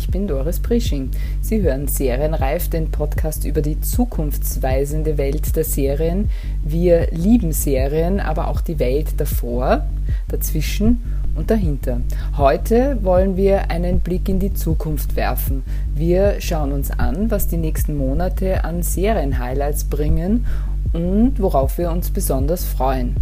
Ich bin Doris Prisching. Sie hören Serienreif, den Podcast über die zukunftsweisende Welt der Serien. Wir lieben Serien, aber auch die Welt davor, dazwischen und dahinter. Heute wollen wir einen Blick in die Zukunft werfen. Wir schauen uns an, was die nächsten Monate an Serienhighlights bringen und worauf wir uns besonders freuen.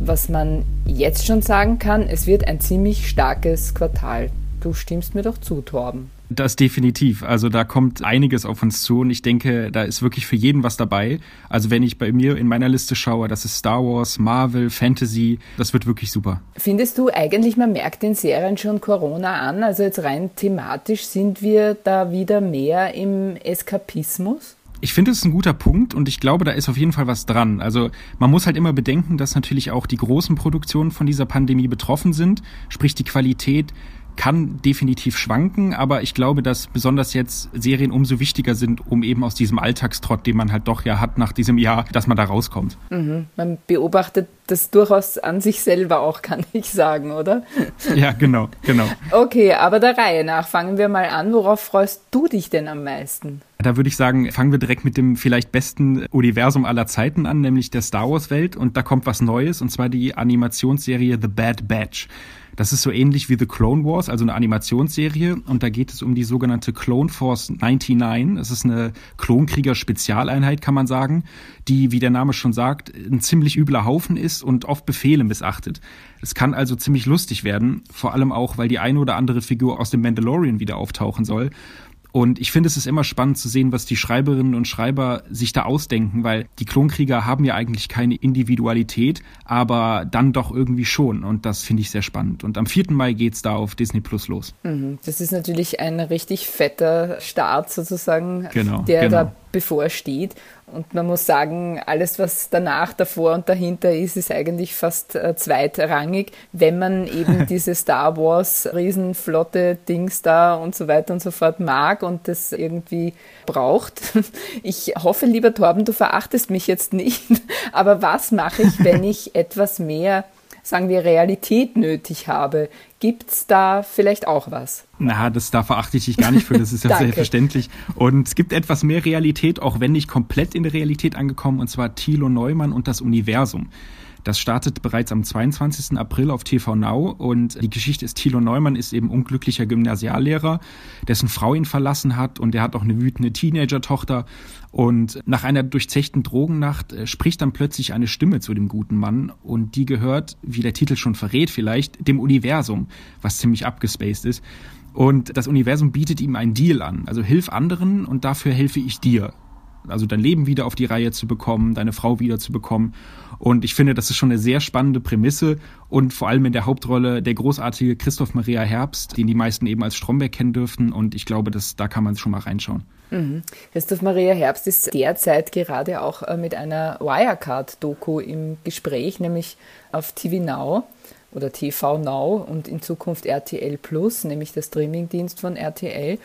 Was man jetzt schon sagen kann, es wird ein ziemlich starkes Quartal. Du stimmst mir doch zu, Torben. Das definitiv. Also da kommt einiges auf uns zu und ich denke, da ist wirklich für jeden was dabei. Also wenn ich bei mir in meiner Liste schaue, das ist Star Wars, Marvel, Fantasy, das wird wirklich super. Findest du eigentlich, man merkt den Serien schon Corona an? Also jetzt rein thematisch sind wir da wieder mehr im Eskapismus? Ich finde, es ist ein guter Punkt und ich glaube, da ist auf jeden Fall was dran. Also man muss halt immer bedenken, dass natürlich auch die großen Produktionen von dieser Pandemie betroffen sind, sprich die Qualität kann definitiv schwanken, aber ich glaube, dass besonders jetzt Serien umso wichtiger sind, um eben aus diesem Alltagstrott, den man halt doch ja hat nach diesem Jahr, dass man da rauskommt. Mhm. Man beobachtet das durchaus an sich selber auch, kann ich sagen, oder? Ja, genau, genau. Okay, aber der Reihe nach fangen wir mal an. Worauf freust du dich denn am meisten? Da würde ich sagen, fangen wir direkt mit dem vielleicht besten Universum aller Zeiten an, nämlich der Star Wars Welt. Und da kommt was Neues, und zwar die Animationsserie The Bad Batch. Das ist so ähnlich wie The Clone Wars, also eine Animationsserie. Und da geht es um die sogenannte Clone Force 99. Es ist eine Klonkrieger-Spezialeinheit, kann man sagen, die, wie der Name schon sagt, ein ziemlich übler Haufen ist und oft Befehle missachtet. Es kann also ziemlich lustig werden, vor allem auch, weil die eine oder andere Figur aus dem Mandalorian wieder auftauchen soll. Und ich finde, es ist immer spannend zu sehen, was die Schreiberinnen und Schreiber sich da ausdenken, weil die Klonkrieger haben ja eigentlich keine Individualität, aber dann doch irgendwie schon. Und das finde ich sehr spannend. Und am 4. Mai geht's da auf Disney Plus los. Mhm. Das ist natürlich ein richtig fetter Start sozusagen, genau, der genau. da bevorsteht. Und man muss sagen, alles, was danach, davor und dahinter ist, ist eigentlich fast äh, zweitrangig, wenn man eben diese Star Wars Riesenflotte Dings da und so weiter und so fort mag und das irgendwie braucht. Ich hoffe, lieber Torben, du verachtest mich jetzt nicht, aber was mache ich, wenn ich etwas mehr sagen wir, Realität nötig habe. Gibt es da vielleicht auch was? Na, das da verachte ich dich gar nicht für, das ist ja selbstverständlich. Und es gibt etwas mehr Realität, auch wenn nicht komplett in der Realität angekommen, und zwar Thilo Neumann und das Universum. Das startet bereits am 22. April auf TV Now und die Geschichte ist, Thilo Neumann ist eben unglücklicher Gymnasiallehrer, dessen Frau ihn verlassen hat und der hat auch eine wütende Teenager-Tochter und nach einer durchzechten Drogennacht äh, spricht dann plötzlich eine Stimme zu dem guten Mann und die gehört, wie der Titel schon verrät vielleicht, dem Universum, was ziemlich abgespaced ist. Und das Universum bietet ihm einen Deal an. Also hilf anderen und dafür helfe ich dir also dein Leben wieder auf die Reihe zu bekommen, deine Frau wieder zu bekommen. Und ich finde, das ist schon eine sehr spannende Prämisse und vor allem in der Hauptrolle der großartige Christoph Maria Herbst, den die meisten eben als Stromberg kennen dürften. Und ich glaube, dass, da kann man schon mal reinschauen. Mhm. Christoph Maria Herbst ist derzeit gerade auch äh, mit einer Wirecard-Doku im Gespräch, nämlich auf TV Now oder TV Now und in Zukunft RTL Plus, nämlich der Streamingdienst von RTL.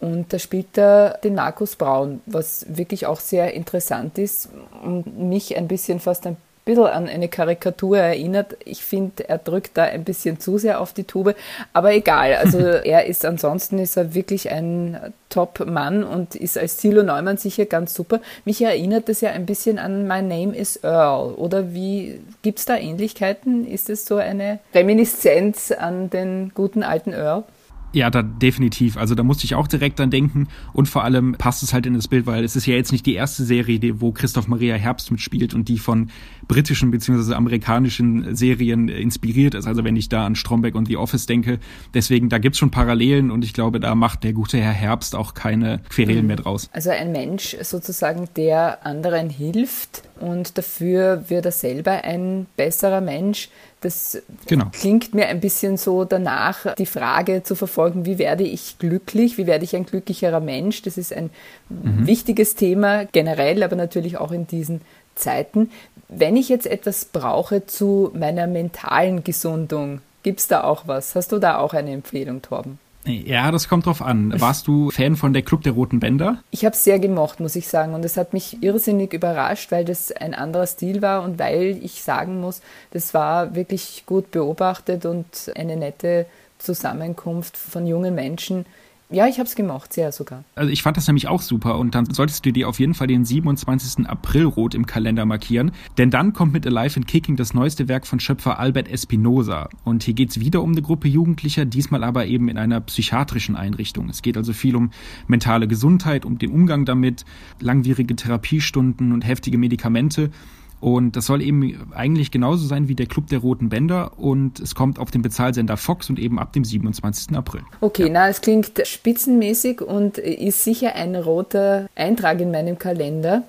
Und da spielt er den Markus Braun, was wirklich auch sehr interessant ist und mich ein bisschen fast ein bisschen an eine Karikatur erinnert. Ich finde, er drückt da ein bisschen zu sehr auf die Tube, aber egal. Also er ist ansonsten ist er wirklich ein Top-Mann und ist als Thilo Neumann sicher ganz super. Mich erinnert das ja ein bisschen an My Name is Earl. Oder wie gibt es da Ähnlichkeiten? Ist es so eine Reminiszenz an den guten alten Earl? Ja, da definitiv. Also da musste ich auch direkt dran denken und vor allem passt es halt in das Bild, weil es ist ja jetzt nicht die erste Serie, wo Christoph Maria Herbst mitspielt und die von britischen bzw. amerikanischen Serien inspiriert ist. Also wenn ich da an Stromberg und The Office denke. Deswegen, da gibt's schon Parallelen und ich glaube, da macht der gute Herr Herbst auch keine Querelen mehr draus. Also ein Mensch sozusagen, der anderen hilft, und dafür wird er selber ein besserer Mensch. Das genau. klingt mir ein bisschen so danach, die Frage zu verfolgen, wie werde ich glücklich, wie werde ich ein glücklicherer Mensch. Das ist ein mhm. wichtiges Thema generell, aber natürlich auch in diesen Zeiten. Wenn ich jetzt etwas brauche zu meiner mentalen Gesundung, gibt es da auch was? Hast du da auch eine Empfehlung, Torben? Ja, das kommt drauf an. Warst du Fan von der Club der Roten Bänder? Ich habe es sehr gemocht, muss ich sagen. Und es hat mich irrsinnig überrascht, weil das ein anderer Stil war und weil ich sagen muss, das war wirklich gut beobachtet und eine nette Zusammenkunft von jungen Menschen, ja, ich habe es gemacht, sehr sogar. Also ich fand das nämlich auch super und dann solltest du dir auf jeden Fall den 27. April rot im Kalender markieren, denn dann kommt mit Alive and Kicking das neueste Werk von Schöpfer Albert Espinosa und hier geht's wieder um eine Gruppe Jugendlicher, diesmal aber eben in einer psychiatrischen Einrichtung. Es geht also viel um mentale Gesundheit, um den Umgang damit, langwierige Therapiestunden und heftige Medikamente und das soll eben eigentlich genauso sein wie der Club der Roten Bänder und es kommt auf den Bezahlsender Fox und eben ab dem 27. April. Okay, ja. na, es klingt spitzenmäßig und ist sicher ein roter Eintrag in meinem Kalender.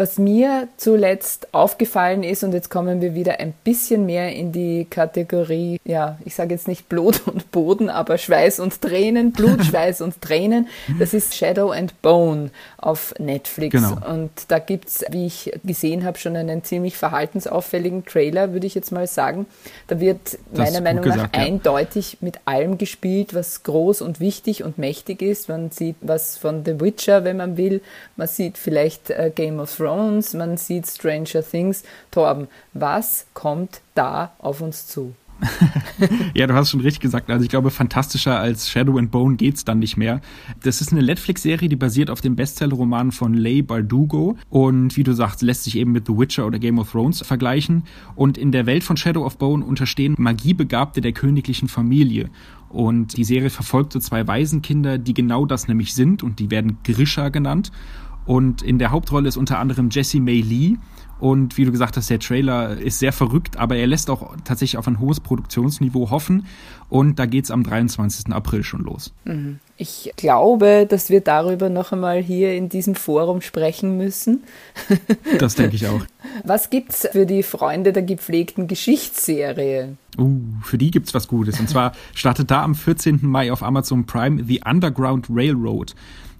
Was mir zuletzt aufgefallen ist, und jetzt kommen wir wieder ein bisschen mehr in die Kategorie, ja, ich sage jetzt nicht Blut und Boden, aber Schweiß und Tränen, Blut, Schweiß und Tränen, das ist Shadow and Bone auf Netflix. Genau. Und da gibt es, wie ich gesehen habe, schon einen ziemlich verhaltensauffälligen Trailer, würde ich jetzt mal sagen. Da wird das meiner Meinung gesagt, nach ja. eindeutig mit allem gespielt, was groß und wichtig und mächtig ist. Man sieht was von The Witcher, wenn man will. Man sieht vielleicht äh, Game of Thrones Thrones, man sieht Stranger Things. Torben, was kommt da auf uns zu? ja, du hast schon richtig gesagt. Also ich glaube, fantastischer als Shadow and Bone geht's dann nicht mehr. Das ist eine Netflix-Serie, die basiert auf dem Bestseller-Roman von Leigh Bardugo und wie du sagst, lässt sich eben mit The Witcher oder Game of Thrones vergleichen. Und in der Welt von Shadow of Bone unterstehen Magiebegabte der königlichen Familie. Und die Serie verfolgt so zwei Waisenkinder, die genau das nämlich sind und die werden Grisha genannt. Und in der Hauptrolle ist unter anderem Jesse May Lee. Und wie du gesagt hast, der Trailer ist sehr verrückt, aber er lässt auch tatsächlich auf ein hohes Produktionsniveau hoffen. Und da geht es am 23. April schon los. Mhm. Ich glaube, dass wir darüber noch einmal hier in diesem Forum sprechen müssen. Das denke ich auch. Was gibt's für die Freunde der gepflegten Geschichtsserie? Uh, für die gibt's was Gutes. Und zwar startet da am 14. Mai auf Amazon Prime The Underground Railroad.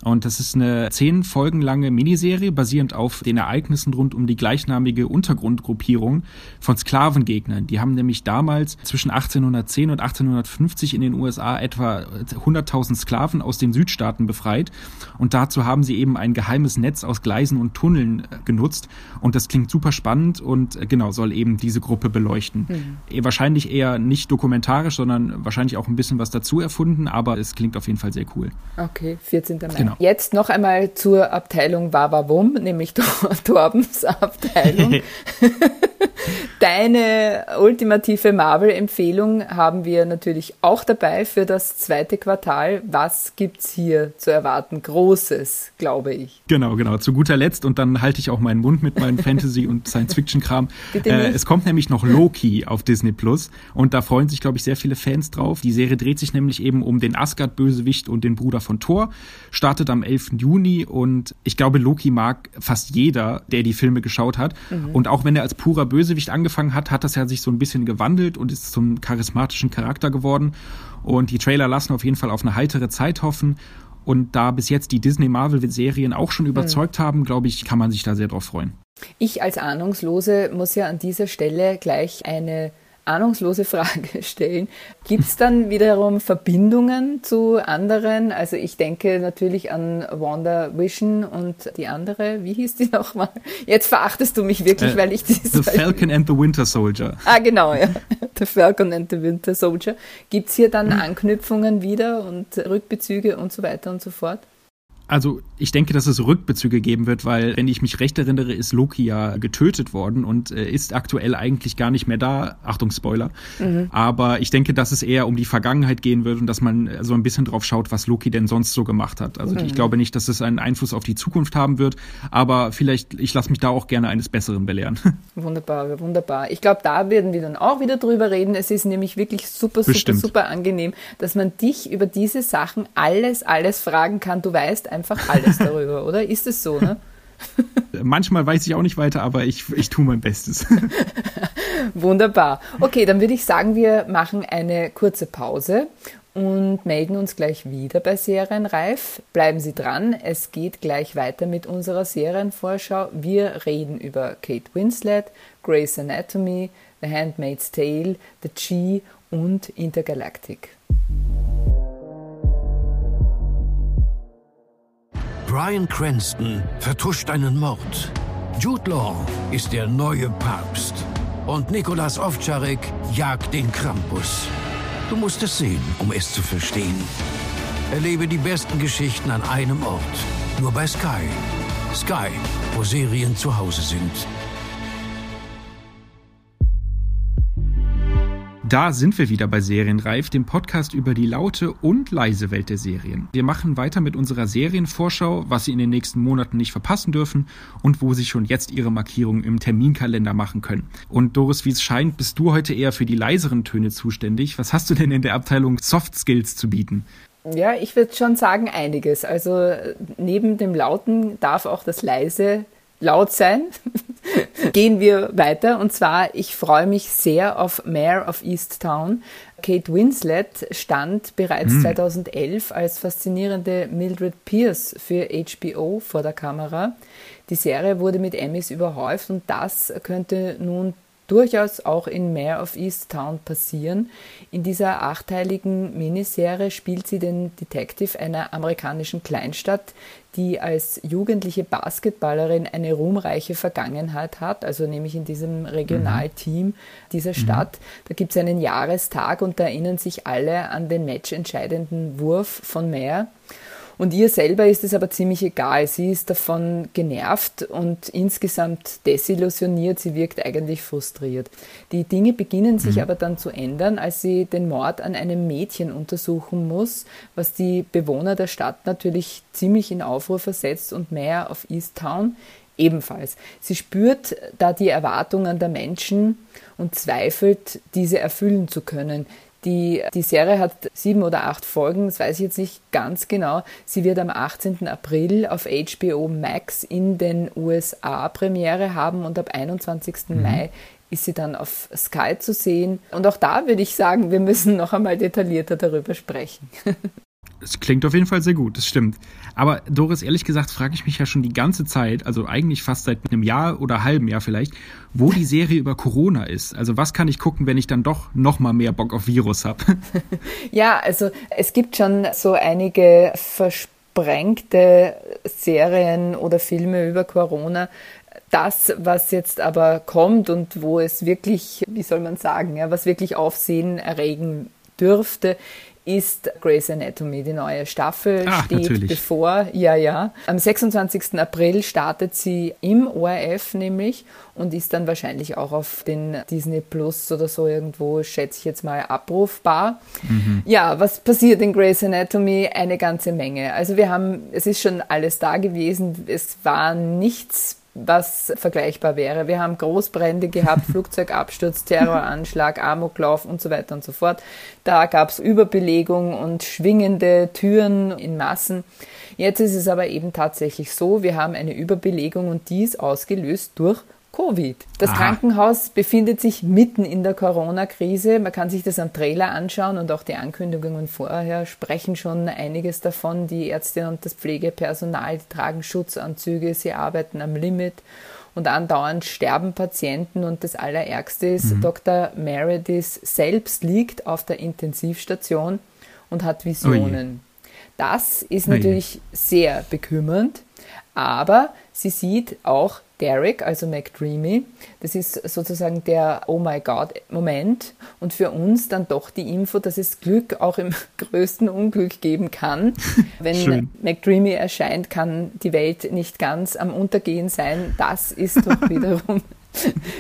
Und das ist eine zehn Folgen lange Miniserie basierend auf den Ereignissen rund um die gleichnamige Untergrundgruppierung von Sklavengegnern. Die haben nämlich damals zwischen 1810 und 1850 in den USA etwa 100.000 Sklaven aus den Südstaaten befreit. Und dazu haben sie eben ein geheimes Netz aus Gleisen und Tunneln äh, genutzt. Und das klingt super spannend und äh, genau soll eben diese Gruppe beleuchten. Mhm. Wahrscheinlich eher nicht dokumentarisch, sondern wahrscheinlich auch ein bisschen was dazu erfunden, aber es klingt auf jeden Fall sehr cool. Okay, 14. Mai. Genau. Genau. Jetzt noch einmal zur Abteilung Wawawum, nämlich Torbens Abteilung. Deine ultimative Marvel-Empfehlung haben wir natürlich auch dabei für das zweite Quartal. Was gibt's hier zu erwarten? Großes, glaube ich. Genau, genau. Zu guter Letzt und dann halte ich auch meinen Mund mit meinem Fantasy- und Science-Fiction-Kram. Äh, es kommt nämlich noch Loki auf Disney Plus und da freuen sich, glaube ich, sehr viele Fans drauf. Die Serie dreht sich nämlich eben um den Asgard-Bösewicht und den Bruder von Thor, startet am 11. Juni und ich glaube, Loki mag fast jeder, der die Filme geschaut hat. Mhm. Und auch wenn er als purer Bösewicht angefangen hat, hat das ja sich so ein bisschen gewandelt und ist zum charismatischen Charakter geworden. Und die Trailer lassen auf jeden Fall auf eine heitere Zeit hoffen. Und da bis jetzt die Disney-Marvel-Serien auch schon überzeugt mhm. haben, glaube ich, kann man sich da sehr drauf freuen. Ich als Ahnungslose muss ja an dieser Stelle gleich eine ahnungslose Frage stellen. Gibt es dann wiederum Verbindungen zu anderen? Also ich denke natürlich an Wanda Vision und die andere, wie hieß die nochmal? Jetzt verachtest du mich wirklich, äh, weil ich dieses... The Falcon and the Winter Soldier. Ah, genau, ja. The Falcon and the Winter Soldier. Gibt es hier dann Anknüpfungen wieder und Rückbezüge und so weiter und so fort? Also ich denke, dass es Rückbezüge geben wird, weil, wenn ich mich recht erinnere, ist Loki ja getötet worden und äh, ist aktuell eigentlich gar nicht mehr da. Achtung, Spoiler. Mhm. Aber ich denke, dass es eher um die Vergangenheit gehen wird und dass man so ein bisschen drauf schaut, was Loki denn sonst so gemacht hat. Also mhm. ich glaube nicht, dass es einen Einfluss auf die Zukunft haben wird, aber vielleicht, ich lasse mich da auch gerne eines Besseren belehren. Wunderbar, wunderbar. Ich glaube, da werden wir dann auch wieder drüber reden. Es ist nämlich wirklich super, super, Bestimmt. super angenehm, dass man dich über diese Sachen alles, alles fragen kann. Du weißt einfach alles darüber, oder? Ist es so, ne? Manchmal weiß ich auch nicht weiter, aber ich, ich tue mein Bestes. Wunderbar. Okay, dann würde ich sagen, wir machen eine kurze Pause und melden uns gleich wieder bei Serienreif. Bleiben Sie dran, es geht gleich weiter mit unserer Serienvorschau. Wir reden über Kate Winslet, Grey's Anatomy, The Handmaid's Tale, The G und Intergalactic. Brian Cranston vertuscht einen Mord. Jude Law ist der neue Papst. Und Nikolas Ovtcharek jagt den Krampus. Du musst es sehen, um es zu verstehen. Erlebe die besten Geschichten an einem Ort. Nur bei Sky. Sky, wo Serien zu Hause sind. Da sind wir wieder bei Serienreif, dem Podcast über die laute und leise Welt der Serien. Wir machen weiter mit unserer Serienvorschau, was Sie in den nächsten Monaten nicht verpassen dürfen und wo Sie schon jetzt Ihre Markierungen im Terminkalender machen können. Und Doris, wie es scheint, bist du heute eher für die leiseren Töne zuständig. Was hast du denn in der Abteilung Soft Skills zu bieten? Ja, ich würde schon sagen einiges. Also neben dem Lauten darf auch das Leise laut sein. Gehen wir weiter. Und zwar, ich freue mich sehr auf Mayor of Easttown. Kate Winslet stand bereits hm. 2011 als faszinierende Mildred Pierce für HBO vor der Kamera. Die Serie wurde mit Emmys überhäuft und das könnte nun durchaus auch in Mayor of Easttown passieren. In dieser achteiligen Miniserie spielt sie den Detective einer amerikanischen Kleinstadt, die als jugendliche Basketballerin eine ruhmreiche Vergangenheit hat, also nämlich in diesem Regionalteam dieser mhm. Stadt. Da gibt es einen Jahrestag und da erinnern sich alle an den matchentscheidenden Wurf von Mayer. Und ihr selber ist es aber ziemlich egal. Sie ist davon genervt und insgesamt desillusioniert. Sie wirkt eigentlich frustriert. Die Dinge beginnen sich mhm. aber dann zu ändern, als sie den Mord an einem Mädchen untersuchen muss, was die Bewohner der Stadt natürlich ziemlich in Aufruhr versetzt und Mayor of Easttown ebenfalls. Sie spürt da die Erwartungen der Menschen und zweifelt, diese erfüllen zu können. Die, die Serie hat sieben oder acht Folgen, das weiß ich jetzt nicht ganz genau. Sie wird am 18. April auf HBO Max in den USA Premiere haben und ab 21. Mhm. Mai ist sie dann auf Sky zu sehen. Und auch da würde ich sagen, wir müssen noch einmal detaillierter darüber sprechen. Es klingt auf jeden Fall sehr gut, das stimmt. Aber Doris, ehrlich gesagt, frage ich mich ja schon die ganze Zeit, also eigentlich fast seit einem Jahr oder halben Jahr vielleicht, wo die Serie über Corona ist. Also was kann ich gucken, wenn ich dann doch noch mal mehr Bock auf Virus habe? Ja, also es gibt schon so einige versprengte Serien oder Filme über Corona. Das, was jetzt aber kommt und wo es wirklich, wie soll man sagen, ja, was wirklich Aufsehen erregen dürfte, ist Grey's Anatomy. Die neue Staffel Ach, steht natürlich. bevor. Ja, ja. Am 26. April startet sie im ORF nämlich und ist dann wahrscheinlich auch auf den Disney Plus oder so irgendwo, schätze ich jetzt mal, abrufbar. Mhm. Ja, was passiert in Grey's Anatomy? Eine ganze Menge. Also wir haben, es ist schon alles da gewesen. Es war nichts was vergleichbar wäre. Wir haben Großbrände gehabt, Flugzeugabsturz, Terroranschlag, Amoklauf und so weiter und so fort. Da gab es Überbelegung und schwingende Türen in Massen. Jetzt ist es aber eben tatsächlich so, wir haben eine Überbelegung und die ist ausgelöst durch Covid. Das Aha. Krankenhaus befindet sich mitten in der Corona-Krise. Man kann sich das am Trailer anschauen und auch die Ankündigungen vorher sprechen schon einiges davon. Die Ärzte und das Pflegepersonal die tragen Schutzanzüge, sie arbeiten am Limit und andauernd sterben Patienten und das Allerärgste ist, mhm. Dr. Meredith selbst liegt auf der Intensivstation und hat Visionen. Ui. Das ist natürlich sehr bekümmernd, aber sie sieht auch Derek, also McDreamy. Das ist sozusagen der Oh my God Moment und für uns dann doch die Info, dass es Glück auch im größten Unglück geben kann. Wenn Schön. McDreamy erscheint, kann die Welt nicht ganz am Untergehen sein. Das ist doch wiederum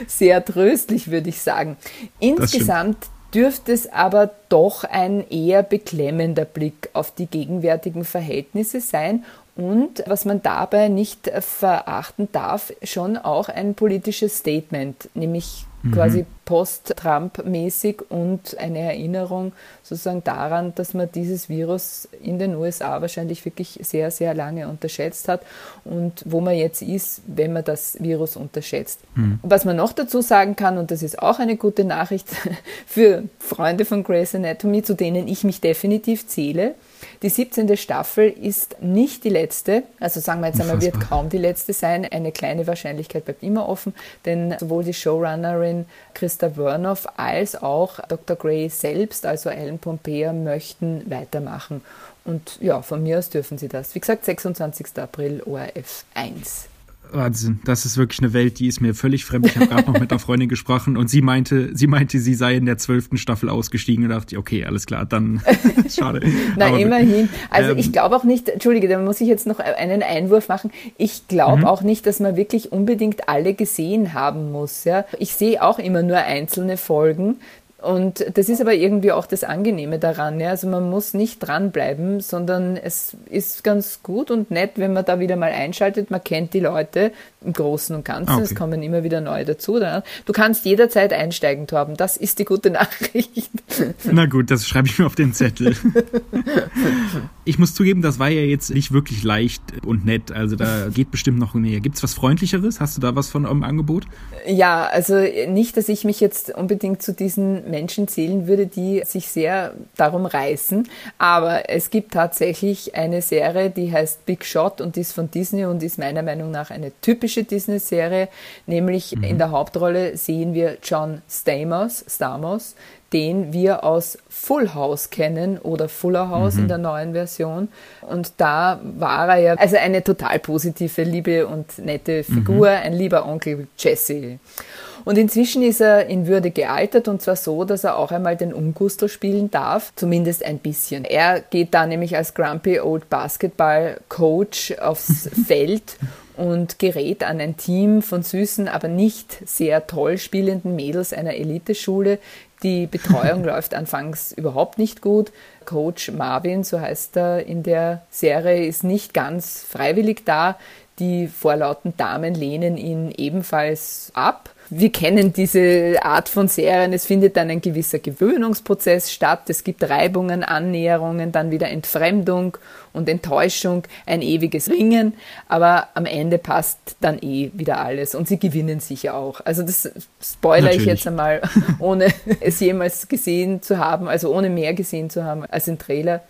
sehr tröstlich, würde ich sagen. Insgesamt dürfte es aber doch ein eher beklemmender Blick auf die gegenwärtigen Verhältnisse sein und was man dabei nicht verachten darf, schon auch ein politisches Statement, nämlich mhm. quasi post-Trump-mäßig und eine Erinnerung sozusagen daran, dass man dieses Virus in den USA wahrscheinlich wirklich sehr, sehr lange unterschätzt hat und wo man jetzt ist, wenn man das Virus unterschätzt. Mhm. Was man noch dazu sagen kann, und das ist auch eine gute Nachricht für Freunde von Grey's Anatomy, zu denen ich mich definitiv zähle, die 17. Staffel ist nicht die letzte, also sagen wir jetzt einmal, wird kaum die letzte sein. Eine kleine Wahrscheinlichkeit bleibt immer offen, denn sowohl die Showrunnerin Christa Wernoff als auch Dr. Gray selbst, also Ellen Pompea, möchten weitermachen. Und ja, von mir aus dürfen sie das. Wie gesagt, 26. April ORF 1. Wahnsinn, das ist wirklich eine Welt, die ist mir völlig fremd. Ich habe gerade noch mit einer Freundin gesprochen und sie meinte, sie meinte, sie sei in der zwölften Staffel ausgestiegen und dachte, okay, alles klar, dann schade. Na, Aber, immerhin. Also ähm, ich glaube auch nicht, entschuldige, da muss ich jetzt noch einen Einwurf machen. Ich glaube mhm. auch nicht, dass man wirklich unbedingt alle gesehen haben muss. Ja? Ich sehe auch immer nur einzelne Folgen, und das ist aber irgendwie auch das Angenehme daran. Ja? Also man muss nicht dranbleiben, sondern es ist ganz gut und nett, wenn man da wieder mal einschaltet. Man kennt die Leute im Großen und Ganzen. Okay. Es kommen immer wieder neue dazu. Du kannst jederzeit einsteigen, Torben. Das ist die gute Nachricht. Na gut, das schreibe ich mir auf den Zettel. ich muss zugeben, das war ja jetzt nicht wirklich leicht und nett. Also da geht bestimmt noch mehr. Gibt es was Freundlicheres? Hast du da was von eurem Angebot? Ja, also nicht, dass ich mich jetzt unbedingt zu diesen Menschen zählen würde, die sich sehr darum reißen. Aber es gibt tatsächlich eine Serie, die heißt Big Shot und die ist von Disney und ist meiner Meinung nach eine typische Disney-Serie. Nämlich mhm. in der Hauptrolle sehen wir John Stamos, Stamos den wir aus Full House kennen oder Fuller House mhm. in der neuen Version. Und da war er ja also eine total positive, liebe und nette Figur, mhm. ein lieber Onkel Jesse. Und inzwischen ist er in Würde gealtert und zwar so, dass er auch einmal den Ungustel spielen darf, zumindest ein bisschen. Er geht da nämlich als Grumpy Old Basketball Coach aufs Feld und gerät an ein Team von süßen, aber nicht sehr toll spielenden Mädels einer Eliteschule. Die Betreuung läuft anfangs überhaupt nicht gut. Coach Marvin, so heißt er in der Serie, ist nicht ganz freiwillig da. Die vorlauten Damen lehnen ihn ebenfalls ab wir kennen diese Art von Serien. Es findet dann ein gewisser Gewöhnungsprozess statt. Es gibt Reibungen, Annäherungen, dann wieder Entfremdung und Enttäuschung, ein ewiges Ringen. Aber am Ende passt dann eh wieder alles und sie gewinnen sicher auch. Also das spoilere Natürlich. ich jetzt einmal, ohne es jemals gesehen zu haben, also ohne mehr gesehen zu haben als im Trailer.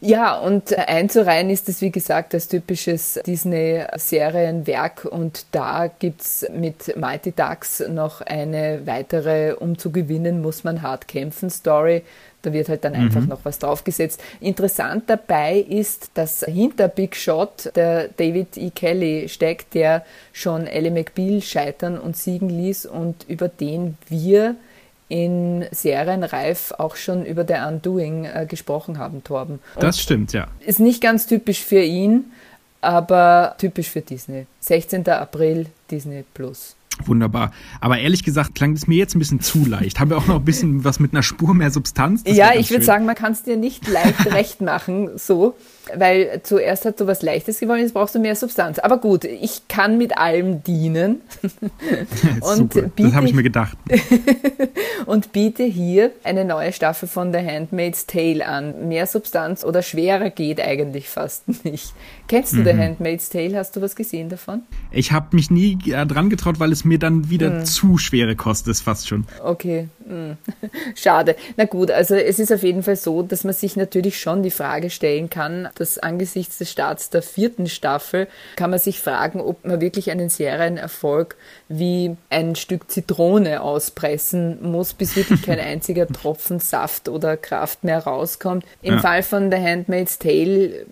Ja, und einzureihen ist es, wie gesagt, als typisches Disney-Serienwerk und da gibt's mit Mighty Ducks noch eine weitere, um zu gewinnen, muss man hart kämpfen Story. Da wird halt dann mhm. einfach noch was draufgesetzt. Interessant dabei ist, dass hinter Big Shot der David E. Kelly steckt, der schon Ellie McBeal scheitern und siegen ließ und über den wir in Serienreif auch schon über The Undoing äh, gesprochen haben, Torben. Und das stimmt, ja. Ist nicht ganz typisch für ihn, aber typisch für Disney. 16. April Disney Plus. Wunderbar. Aber ehrlich gesagt klang es mir jetzt ein bisschen zu leicht. Haben wir auch noch ein bisschen was mit einer Spur mehr Substanz? Das ja, ich würde sagen, man kann es dir nicht leicht recht machen, so. Weil zuerst hat du was Leichtes gewollt, jetzt brauchst du mehr Substanz. Aber gut, ich kann mit allem dienen. und Super, das habe ich mir gedacht. und biete hier eine neue Staffel von The Handmaid's Tale an. Mehr Substanz oder schwerer geht eigentlich fast nicht. Kennst du mhm. The Handmaid's Tale? Hast du was gesehen davon? Ich habe mich nie äh, dran getraut, weil es mir dann wieder mhm. zu schwere Kost ist, fast schon. Okay, mhm. schade. Na gut, also es ist auf jeden Fall so, dass man sich natürlich schon die Frage stellen kann, dass angesichts des Starts der vierten Staffel kann man sich fragen, ob man wirklich einen Serienerfolg wie ein Stück Zitrone auspressen muss, bis wirklich kein einziger Tropfen Saft oder Kraft mehr rauskommt. Im ja. Fall von The Handmaid's Tale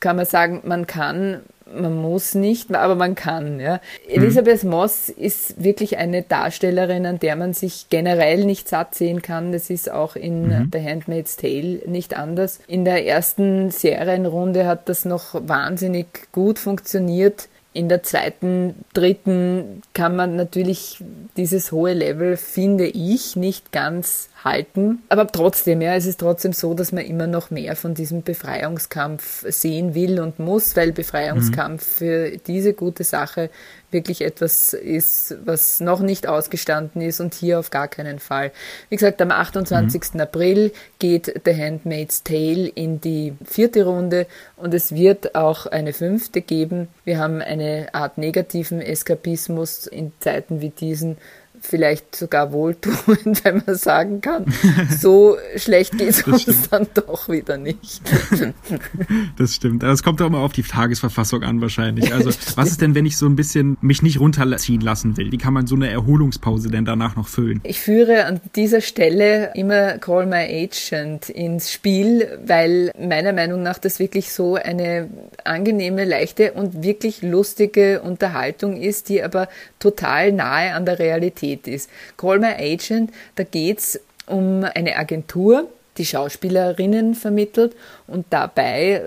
kann man sagen, man kann man muss nicht, aber man kann. Ja. Elisabeth mhm. Moss ist wirklich eine Darstellerin, an der man sich generell nicht satt sehen kann. Das ist auch in mhm. The Handmaid's Tale nicht anders. In der ersten Serienrunde hat das noch wahnsinnig gut funktioniert. In der zweiten, dritten kann man natürlich dieses hohe Level, finde ich, nicht ganz halten. Aber trotzdem, ja, es ist trotzdem so, dass man immer noch mehr von diesem Befreiungskampf sehen will und muss, weil Befreiungskampf mhm. für diese gute Sache wirklich etwas ist, was noch nicht ausgestanden ist und hier auf gar keinen Fall. Wie gesagt, am 28. Mhm. April geht The Handmaid's Tale in die vierte Runde und es wird auch eine fünfte geben. Wir haben eine Art negativen Eskapismus in Zeiten wie diesen vielleicht sogar wohltuend, wenn man sagen kann. So schlecht geht es uns stimmt. dann doch wieder nicht. Das stimmt. Aber es kommt auch immer auf die Tagesverfassung an wahrscheinlich. Also was ist denn, wenn ich so ein bisschen mich nicht runterziehen lassen will? Wie kann man so eine Erholungspause denn danach noch füllen? Ich führe an dieser Stelle immer Call My Agent ins Spiel, weil meiner Meinung nach das wirklich so eine angenehme, leichte und wirklich lustige Unterhaltung ist, die aber total nahe an der Realität Realität ist. Call My Agent, da geht es um eine Agentur, die Schauspielerinnen vermittelt und dabei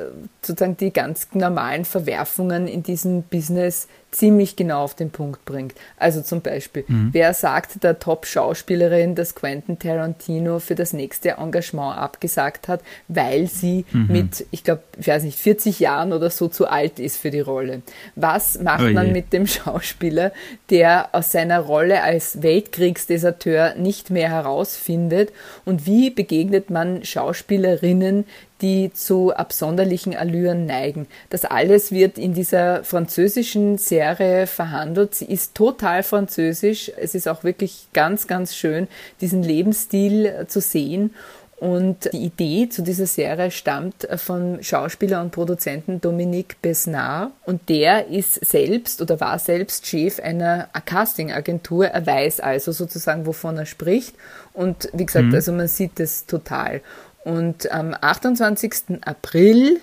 sozusagen die ganz normalen Verwerfungen in diesem Business ziemlich genau auf den Punkt bringt. Also zum Beispiel, mhm. wer sagt der Top-Schauspielerin, dass Quentin Tarantino für das nächste Engagement abgesagt hat, weil sie mhm. mit, ich glaube, ich weiß nicht, 40 Jahren oder so zu alt ist für die Rolle? Was macht oh man mit dem Schauspieler, der aus seiner Rolle als Weltkriegsdeserteur nicht mehr herausfindet? Und wie begegnet man Schauspielerinnen, die zu absonderlichen Allüren neigen. Das alles wird in dieser französischen Serie verhandelt. Sie ist total französisch. Es ist auch wirklich ganz, ganz schön, diesen Lebensstil äh, zu sehen. Und die Idee zu dieser Serie stammt äh, von Schauspieler und Produzenten Dominique Besnard. Und der ist selbst oder war selbst Chef einer Casting-Agentur. Er weiß also sozusagen, wovon er spricht. Und wie gesagt, mhm. also man sieht es total. Und am 28. April,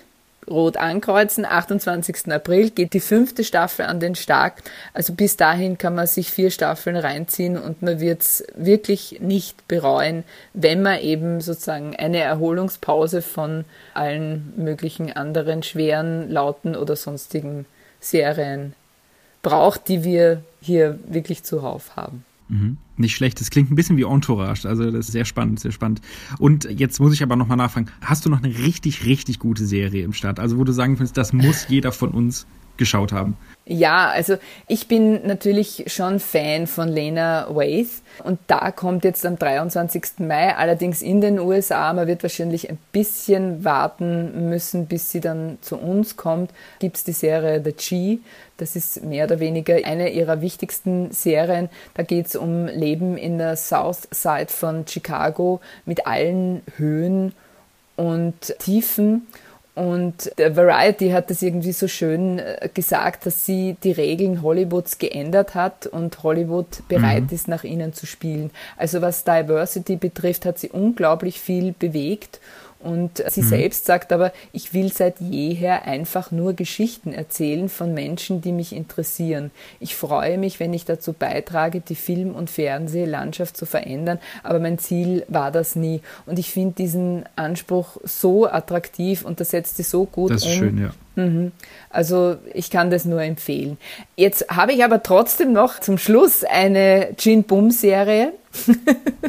rot ankreuzen, 28. April geht die fünfte Staffel an den Start. Also bis dahin kann man sich vier Staffeln reinziehen und man wird es wirklich nicht bereuen, wenn man eben sozusagen eine Erholungspause von allen möglichen anderen schweren, lauten oder sonstigen Serien braucht, die wir hier wirklich zuhauf haben. Mhm. Nicht schlecht. Das klingt ein bisschen wie Entourage. Also das ist sehr spannend, sehr spannend. Und jetzt muss ich aber nochmal nachfragen. Hast du noch eine richtig, richtig gute Serie im Start? Also wo du sagen willst, das muss jeder von uns geschaut haben. Ja, also ich bin natürlich schon Fan von Lena Waith und da kommt jetzt am 23. Mai, allerdings in den USA, man wird wahrscheinlich ein bisschen warten müssen, bis sie dann zu uns kommt, gibt es die Serie The G. Das ist mehr oder weniger eine ihrer wichtigsten Serien. Da geht es um Leben in der South Side von Chicago mit allen Höhen und Tiefen. Und der Variety hat das irgendwie so schön äh, gesagt, dass sie die Regeln Hollywoods geändert hat und Hollywood bereit mhm. ist, nach ihnen zu spielen. Also was Diversity betrifft, hat sie unglaublich viel bewegt und sie mhm. selbst sagt aber, ich will seit jeher einfach nur Geschichten erzählen von Menschen, die mich interessieren. Ich freue mich, wenn ich dazu beitrage, die Film- und Fernsehlandschaft zu verändern, aber mein Ziel war das nie. Und ich finde diesen Anspruch so attraktiv und das setzt sie so gut das ist um. Schön, ja. Mhm. Also ich kann das nur empfehlen. Jetzt habe ich aber trotzdem noch zum Schluss eine Gin Bum Serie.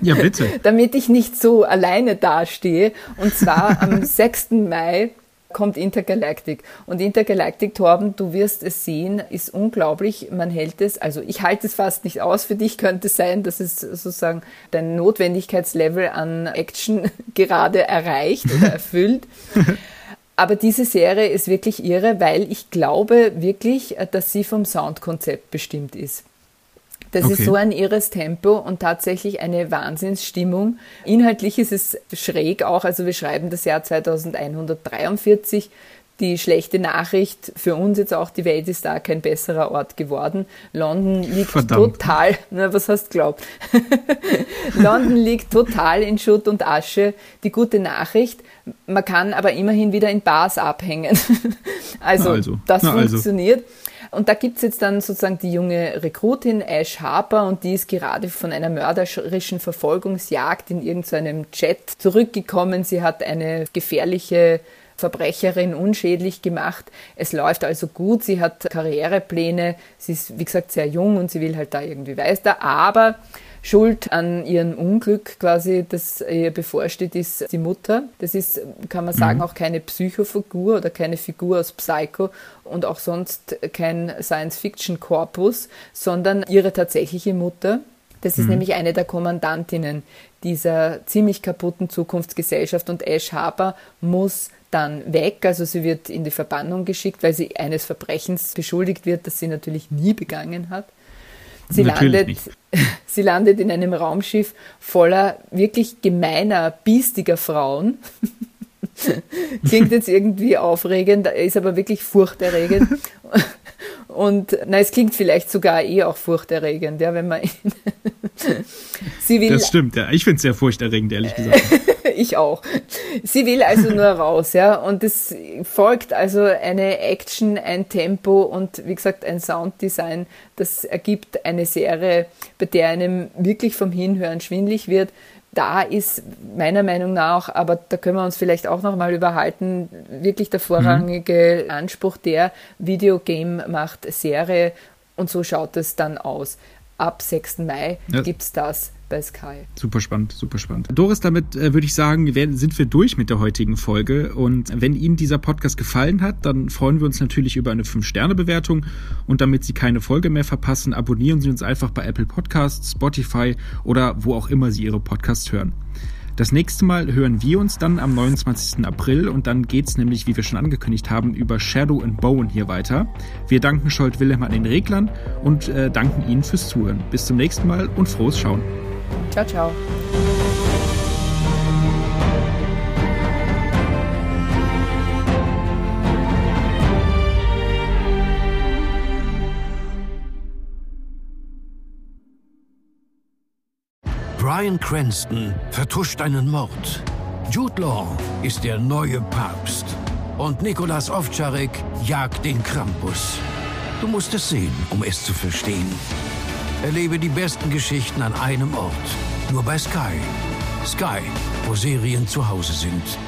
Ja, bitte. Damit ich nicht so alleine dastehe. Und zwar am 6. Mai kommt Intergalactic. Und Intergalactic, Torben, du wirst es sehen, ist unglaublich. Man hält es, also ich halte es fast nicht aus. Für dich könnte es sein, dass es sozusagen dein Notwendigkeitslevel an Action gerade erreicht oder erfüllt. Aber diese Serie ist wirklich irre, weil ich glaube wirklich, dass sie vom Soundkonzept bestimmt ist. Das okay. ist so ein irres Tempo und tatsächlich eine Wahnsinnsstimmung. Inhaltlich ist es schräg auch, also wir schreiben das Jahr 2143. Die schlechte Nachricht für uns jetzt auch, die Welt ist da kein besserer Ort geworden. London liegt Verdammt. total, na, was hast du glaubt? London liegt total in Schutt und Asche. Die gute Nachricht, man kann aber immerhin wieder in Bars abhängen. also, also. das also. funktioniert. Also. Und da gibt es jetzt dann sozusagen die junge Rekrutin Ash Harper und die ist gerade von einer mörderischen Verfolgungsjagd in irgendeinem Chat zurückgekommen. Sie hat eine gefährliche Verbrecherin unschädlich gemacht. Es läuft also gut, sie hat Karrierepläne, sie ist wie gesagt sehr jung und sie will halt da irgendwie weiter, aber Schuld an ihrem Unglück quasi, das ihr bevorsteht, ist die Mutter. Das ist, kann man sagen, mhm. auch keine Psychofigur oder keine Figur aus Psycho und auch sonst kein Science-Fiction-Korpus, sondern ihre tatsächliche Mutter. Das ist mhm. nämlich eine der Kommandantinnen dieser ziemlich kaputten Zukunftsgesellschaft und Ash Harper muss dann weg. Also sie wird in die Verbannung geschickt, weil sie eines Verbrechens beschuldigt wird, das sie natürlich nie begangen hat. Sie landet, sie landet in einem Raumschiff voller wirklich gemeiner, biestiger Frauen. Klingt jetzt irgendwie aufregend, ist aber wirklich furchterregend. Und na, es klingt vielleicht sogar eh auch furchterregend, ja, wenn man. Sie will, das stimmt, ja. Ich finde es sehr furchterregend, ehrlich gesagt. ich auch. Sie will also nur raus, ja. Und es folgt also eine Action, ein Tempo und wie gesagt ein Sounddesign. Das ergibt eine Serie, bei der einem wirklich vom Hinhören schwindlig wird da ist meiner Meinung nach, aber da können wir uns vielleicht auch noch mal überhalten, wirklich der vorrangige mhm. Anspruch der Videogame macht Serie und so schaut es dann aus. Ab 6. Mai ja. gibt es das bei Sky. Super spannend, super spannend. Doris, damit äh, würde ich sagen, sind wir durch mit der heutigen Folge. Und wenn Ihnen dieser Podcast gefallen hat, dann freuen wir uns natürlich über eine 5-Sterne-Bewertung. Und damit Sie keine Folge mehr verpassen, abonnieren Sie uns einfach bei Apple Podcasts, Spotify oder wo auch immer Sie Ihre Podcasts hören. Das nächste Mal hören wir uns dann am 29. April und dann geht es nämlich, wie wir schon angekündigt haben, über Shadow and Bone hier weiter. Wir danken Scholt Wilhelm an den Reglern und äh, danken Ihnen fürs Zuhören. Bis zum nächsten Mal und frohes Schauen. Ciao, ciao. Brian Cranston vertuscht einen Mord. Jude Law ist der neue Papst. Und Nikolas Ovtcharek jagt den Krampus. Du musst es sehen, um es zu verstehen. Erlebe die besten Geschichten an einem Ort. Nur bei Sky. Sky, wo Serien zu Hause sind.